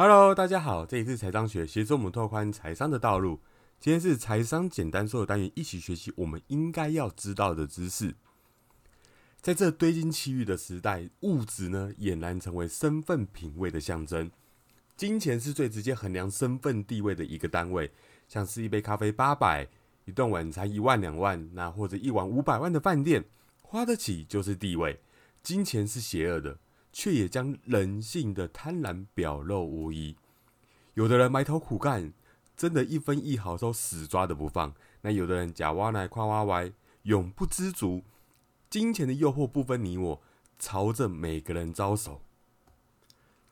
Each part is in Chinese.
Hello，大家好，这里是财商学，协助我们拓宽财商的道路。今天是财商简单说的单元，一起学习我们应该要知道的知识。在这堆金砌玉的时代，物质呢俨然成为身份品味的象征。金钱是最直接衡量身份地位的一个单位，像是一杯咖啡八百，一顿晚餐一万两万，那或者一晚五百万的饭店，花得起就是地位。金钱是邪恶的，却也将人性的贪婪表露无遗。有的人埋头苦干，真的一分一毫都死抓的不放；那有的人假挖来夸挖歪，永不知足。金钱的诱惑不分你我，朝着每个人招手。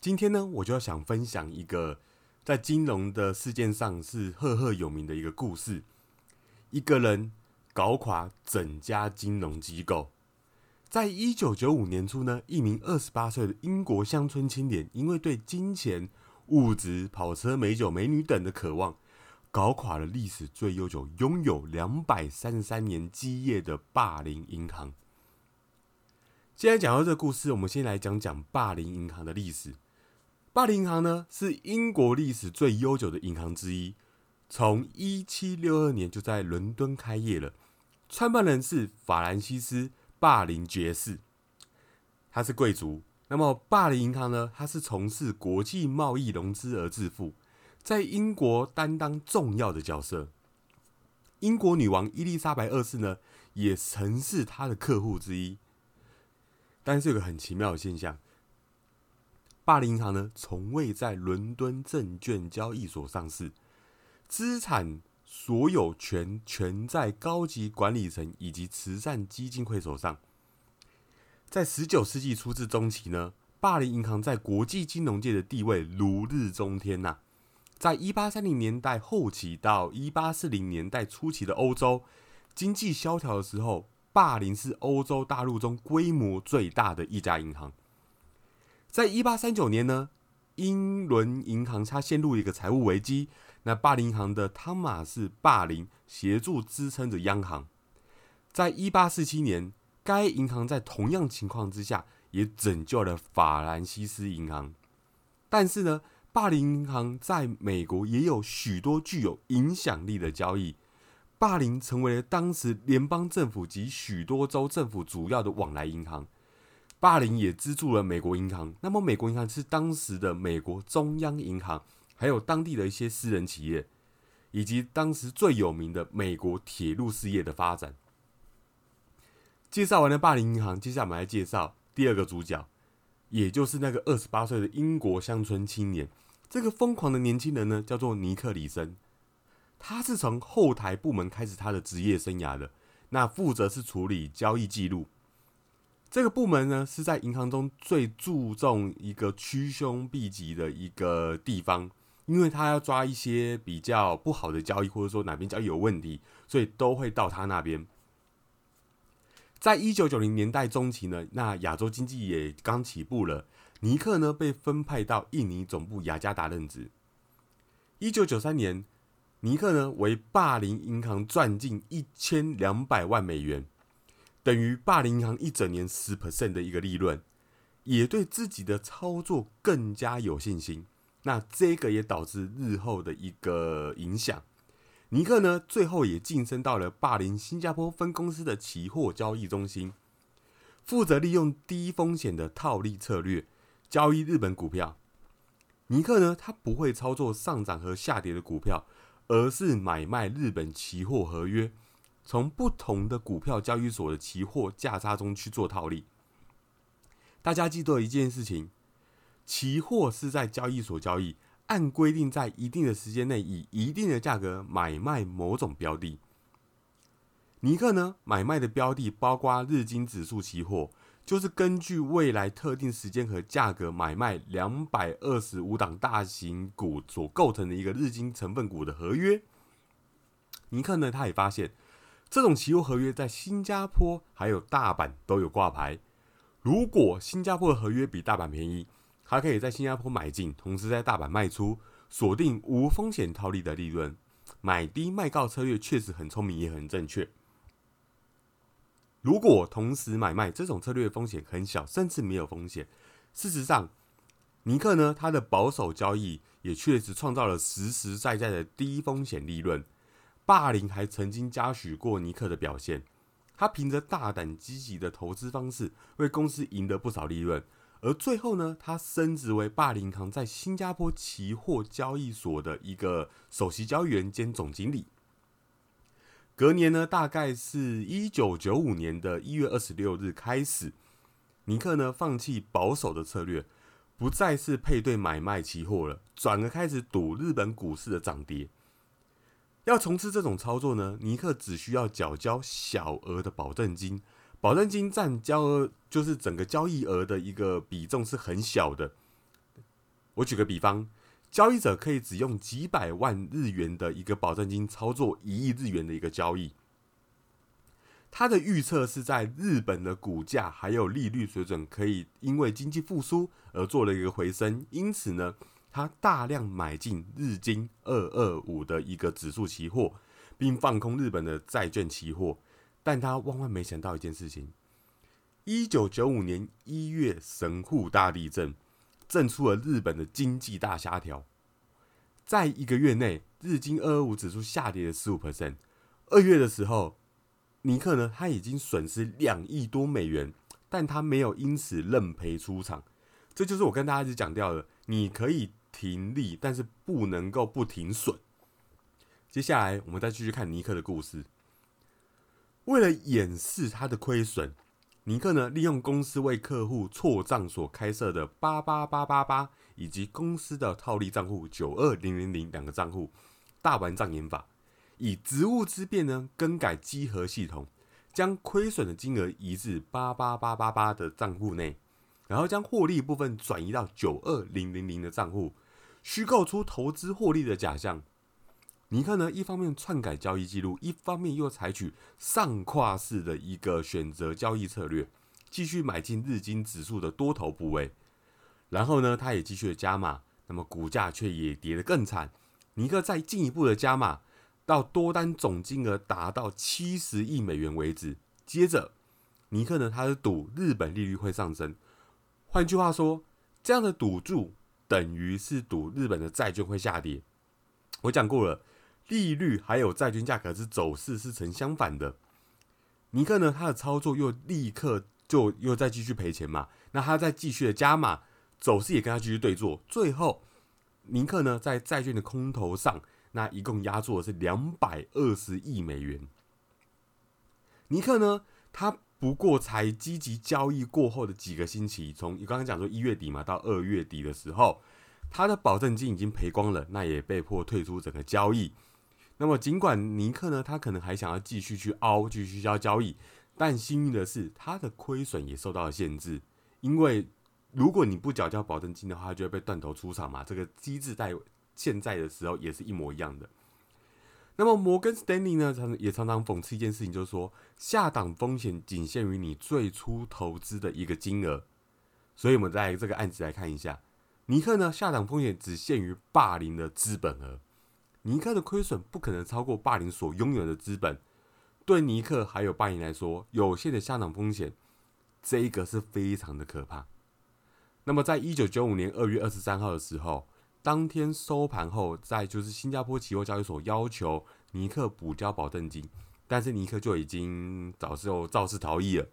今天呢，我就要想分享一个在金融的事件上是赫赫有名的一个故事：一个人搞垮整家金融机构。在一九九五年初呢，一名二十八岁的英国乡村青年，因为对金钱、物质、跑车、美酒、美女等的渴望，搞垮了历史最悠久、拥有两百三十三年基业的霸凌银行。现在讲到这个故事，我们先来讲讲霸凌银行的历史。霸凌银行呢，是英国历史最悠久的银行之一，从一七六二年就在伦敦开业了。创办人是法兰西斯·霸凌爵士，他是贵族。那么，霸凌银行呢，它是从事国际贸易融资而致富，在英国担当重要的角色。英国女王伊丽莎白二世呢，也曾是他的客户之一。但是有个很奇妙的现象。霸凌银行呢，从未在伦敦证券交易所上市，资产所有权全在高级管理层以及慈善基金会手上。在十九世纪初至中期呢，霸凌银行在国际金融界的地位如日中天呐。在一八三零年代后期到一八四零年代初期的欧洲经济萧条的时候，霸凌是欧洲大陆中规模最大的一家银行。在一八三九年呢，英伦银行它陷入一个财务危机，那霸凌银行的汤马士霸凌协助支撑着央行。在一八四七年，该银行在同样情况之下也拯救了法兰西斯银行。但是呢，霸凌银行在美国也有许多具有影响力的交易，霸凌成为了当时联邦政府及许多州政府主要的往来银行。霸凌也资助了美国银行，那么美国银行是当时的美国中央银行，还有当地的一些私人企业，以及当时最有名的美国铁路事业的发展。介绍完了霸凌银行，接下来我们来介绍第二个主角，也就是那个二十八岁的英国乡村青年。这个疯狂的年轻人呢，叫做尼克里森，他是从后台部门开始他的职业生涯的，那负责是处理交易记录。这个部门呢，是在银行中最注重一个趋凶避吉的一个地方，因为他要抓一些比较不好的交易，或者说哪边交易有问题，所以都会到他那边。在一九九零年代中期呢，那亚洲经济也刚起步了，尼克呢被分派到印尼总部雅加达任职。一九九三年，尼克呢为霸凌银行赚进一千两百万美元。等于霸凌银行一整年十 percent 的一个利润，也对自己的操作更加有信心。那这个也导致日后的一个影响。尼克呢，最后也晋升到了霸凌新加坡分公司的期货交易中心，负责利用低风险的套利策略交易日本股票。尼克呢，他不会操作上涨和下跌的股票，而是买卖日本期货合约。从不同的股票交易所的期货价差中去做套利。大家记得一件事情：期货是在交易所交易，按规定在一定的时间内以一定的价格买卖某种标的。尼克呢，买卖的标的包括日经指数期货，就是根据未来特定时间和价格买卖两百二十五档大型股所构成的一个日经成分股的合约。尼克呢，他也发现。这种期货合约在新加坡还有大阪都有挂牌。如果新加坡的合约比大阪便宜，还可以在新加坡买进，同时在大阪卖出，锁定无风险套利的利润。买低卖高策略确实很聪明，也很正确。如果同时买卖，这种策略风险很小，甚至没有风险。事实上，尼克呢，他的保守交易也确实创造了实实在在的低风险利润。霸凌还曾经嘉许过尼克的表现，他凭着大胆积极的投资方式，为公司赢得不少利润。而最后呢，他升职为霸凌行在新加坡期货交易所的一个首席交易员兼总经理。隔年呢，大概是一九九五年的一月二十六日开始，尼克呢放弃保守的策略，不再是配对买卖期货了，转而开始赌日本股市的涨跌。要从事这种操作呢，尼克只需要缴交小额的保证金。保证金占交额就是整个交易额的一个比重是很小的。我举个比方，交易者可以只用几百万日元的一个保证金操作一亿日元的一个交易。他的预测是在日本的股价还有利率水准可以因为经济复苏而做了一个回升，因此呢，他大量买进日经二二五的一个指数期货，并放空日本的债券期货。但他万万没想到一件事情：一九九五年一月神户大地震，震出了日本的经济大萧条。在一个月内，日经二二五指数下跌了十五 percent。二月的时候，尼克呢，他已经损失两亿多美元，但他没有因此认赔出场。这就是我跟大家一直讲掉的：你可以停利，但是不能够不停损。接下来，我们再继续看尼克的故事。为了掩饰他的亏损，尼克呢利用公司为客户错账所开设的八八八八八以及公司的套利账户九二零零零两个账户，大玩障眼法，以职务之便呢更改稽核系统，将亏损的金额移至八八八八八的账户内，然后将获利部分转移到九二零零零的账户，虚构出投资获利的假象。尼克呢，一方面篡改交易记录，一方面又采取上跨式的一个选择交易策略，继续买进日经指数的多头部位。然后呢，他也继续的加码，那么股价却也跌得更惨。尼克再进一步的加码，到多单总金额达到七十亿美元为止。接着，尼克呢，他是赌日本利率会上升。换句话说，这样的赌注等于是赌日本的债券会下跌。我讲过了。利率还有债券价格是走势是成相反的。尼克呢，他的操作又立刻就又再继续赔钱嘛？那他再继续的加码，走势也跟他继续对坐。最后，尼克呢在债券的空头上，那一共压住的是两百二十亿美元。尼克呢，他不过才积极交易过后的几个星期，从你刚刚讲说一月底嘛，到二月底的时候，他的保证金已经赔光了，那也被迫退出整个交易。那么，尽管尼克呢，他可能还想要继续去凹，继续交交易，但幸运的是，他的亏损也受到了限制。因为如果你不缴交保证金的话，就会被断头出场嘛。这个机制在现在的时候也是一模一样的。那么，摩根斯丹利呢，常也常常讽刺一件事情，就是说，下档风险仅限于你最初投资的一个金额。所以，我们在这个案子来看一下，尼克呢，下档风险只限于霸凌的资本额。尼克的亏损不可能超过霸凌所拥有的资本，对尼克还有霸凌来说，有限的下场风险，这一个是非常的可怕。那么，在一九九五年二月二十三号的时候，当天收盘后，在就是新加坡期货交易所要求尼克补交保证金，但是尼克就已经早就肇事逃逸了。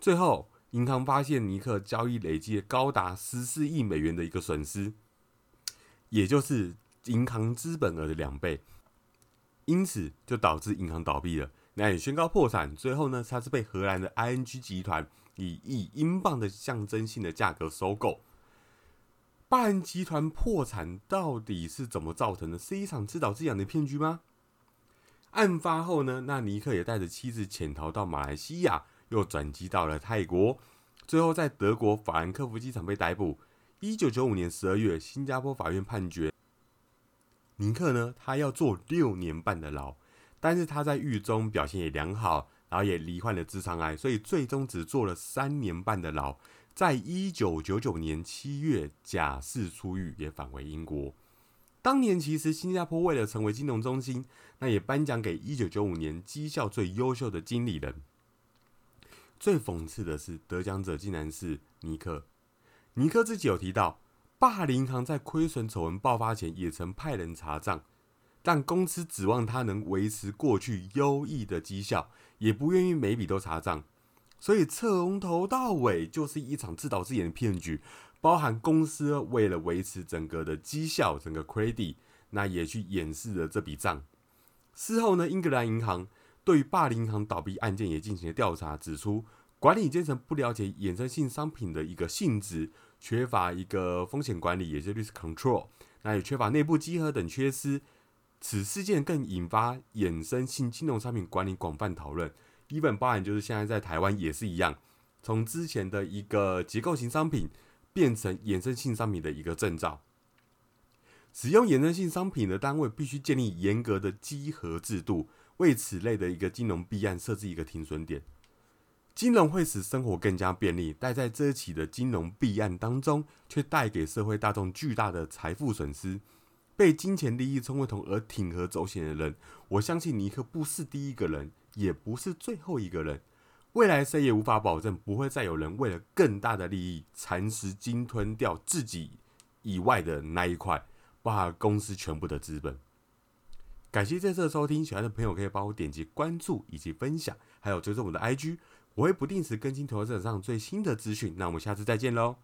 最后，银行发现尼克交易累计高达十四亿美元的一个损失，也就是。银行资本额的两倍，因此就导致银行倒闭了，那也宣告破产。最后呢，它是被荷兰的 ING 集团以一英镑的象征性的价格收购。霸人集团破产到底是怎么造成的？是一场自导自演的骗局吗？案发后呢，那尼克也带着妻子潜逃到马来西亚，又转机到了泰国，最后在德国法兰克福机场被逮捕。一九九五年十二月，新加坡法院判决。尼克呢，他要坐六年半的牢，但是他在狱中表现也良好，然后也罹患了直肠癌，所以最终只坐了三年半的牢。在一九九九年七月假释出狱，也返回英国。当年其实新加坡为了成为金融中心，那也颁奖给一九九五年绩效最优秀的经理人。最讽刺的是，得奖者竟然是尼克。尼克自己有提到。霸凌行在亏损丑闻爆发前，也曾派人查账，但公司指望他能维持过去优异的绩效，也不愿意每笔都查账。所以从头到尾就是一场自导自演的骗局，包含公司为了维持整个的绩效，整个 credit，那也去掩饰了这笔账。事后呢，英格兰银行对于霸凌银行倒闭案件也进行了调查，指出管理阶层不了解衍生性商品的一个性质，缺乏一个风险管理，也就是 risk control，那也缺乏内部稽核等缺失。此事件更引发衍生性金融商品管理广泛讨论。基本包含就是现在在台湾也是一样，从之前的一个结构型商品变成衍生性商品的一个证照。使用衍生性商品的单位必须建立严格的稽核制度，为此类的一个金融弊案设置一个停损点。金融会使生活更加便利，但在这起的金融弊案当中，却带给社会大众巨大的财富损失。被金钱利益冲昏头而铤而走险的人，我相信尼克不是第一个人。也不是最后一个人，未来谁也无法保证不会再有人为了更大的利益蚕食、鲸吞掉自己以外的那一块，包含公司全部的资本。感谢这次的收听，喜欢的朋友可以帮我点击关注以及分享，还有追踪我的 IG，我会不定时更新投资者上最新的资讯。那我们下次再见喽。